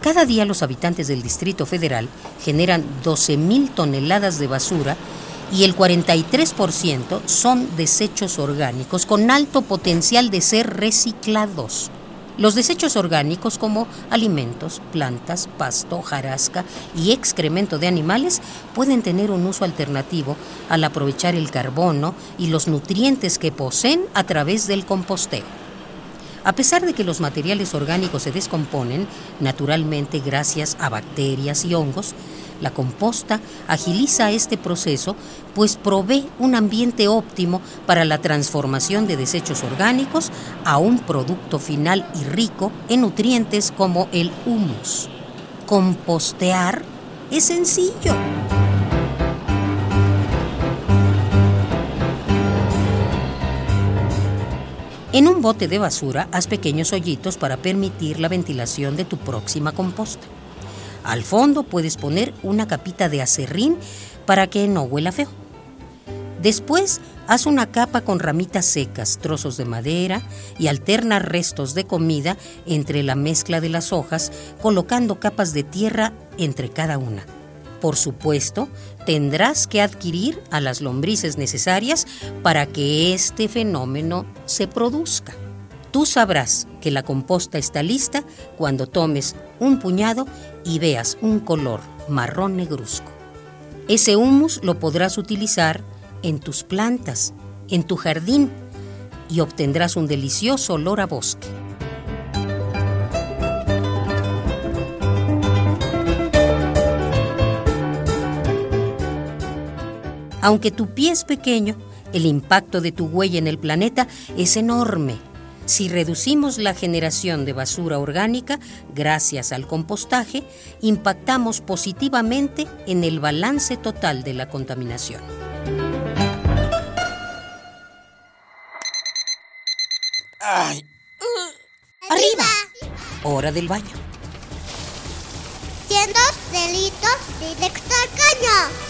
Cada día los habitantes del Distrito Federal generan 12.000 toneladas de basura y el 43% son desechos orgánicos con alto potencial de ser reciclados. Los desechos orgánicos como alimentos, plantas, pasto, hojarasca y excremento de animales pueden tener un uso alternativo al aprovechar el carbono y los nutrientes que poseen a través del composteo. A pesar de que los materiales orgánicos se descomponen naturalmente gracias a bacterias y hongos, la composta agiliza este proceso pues provee un ambiente óptimo para la transformación de desechos orgánicos a un producto final y rico en nutrientes como el humus. Compostear es sencillo. En un bote de basura haz pequeños hoyitos para permitir la ventilación de tu próxima composta. Al fondo puedes poner una capita de acerrín para que no huela feo. Después, haz una capa con ramitas secas, trozos de madera y alterna restos de comida entre la mezcla de las hojas, colocando capas de tierra entre cada una. Por supuesto, tendrás que adquirir a las lombrices necesarias para que este fenómeno se produzca. Tú sabrás que la composta está lista cuando tomes un puñado y veas un color marrón negruzco. Ese humus lo podrás utilizar en tus plantas, en tu jardín, y obtendrás un delicioso olor a bosque. Aunque tu pie es pequeño, el impacto de tu huella en el planeta es enorme. Si reducimos la generación de basura orgánica gracias al compostaje, impactamos positivamente en el balance total de la contaminación. Ay. Arriba. Hora del baño. Siendo delitos directo al caño.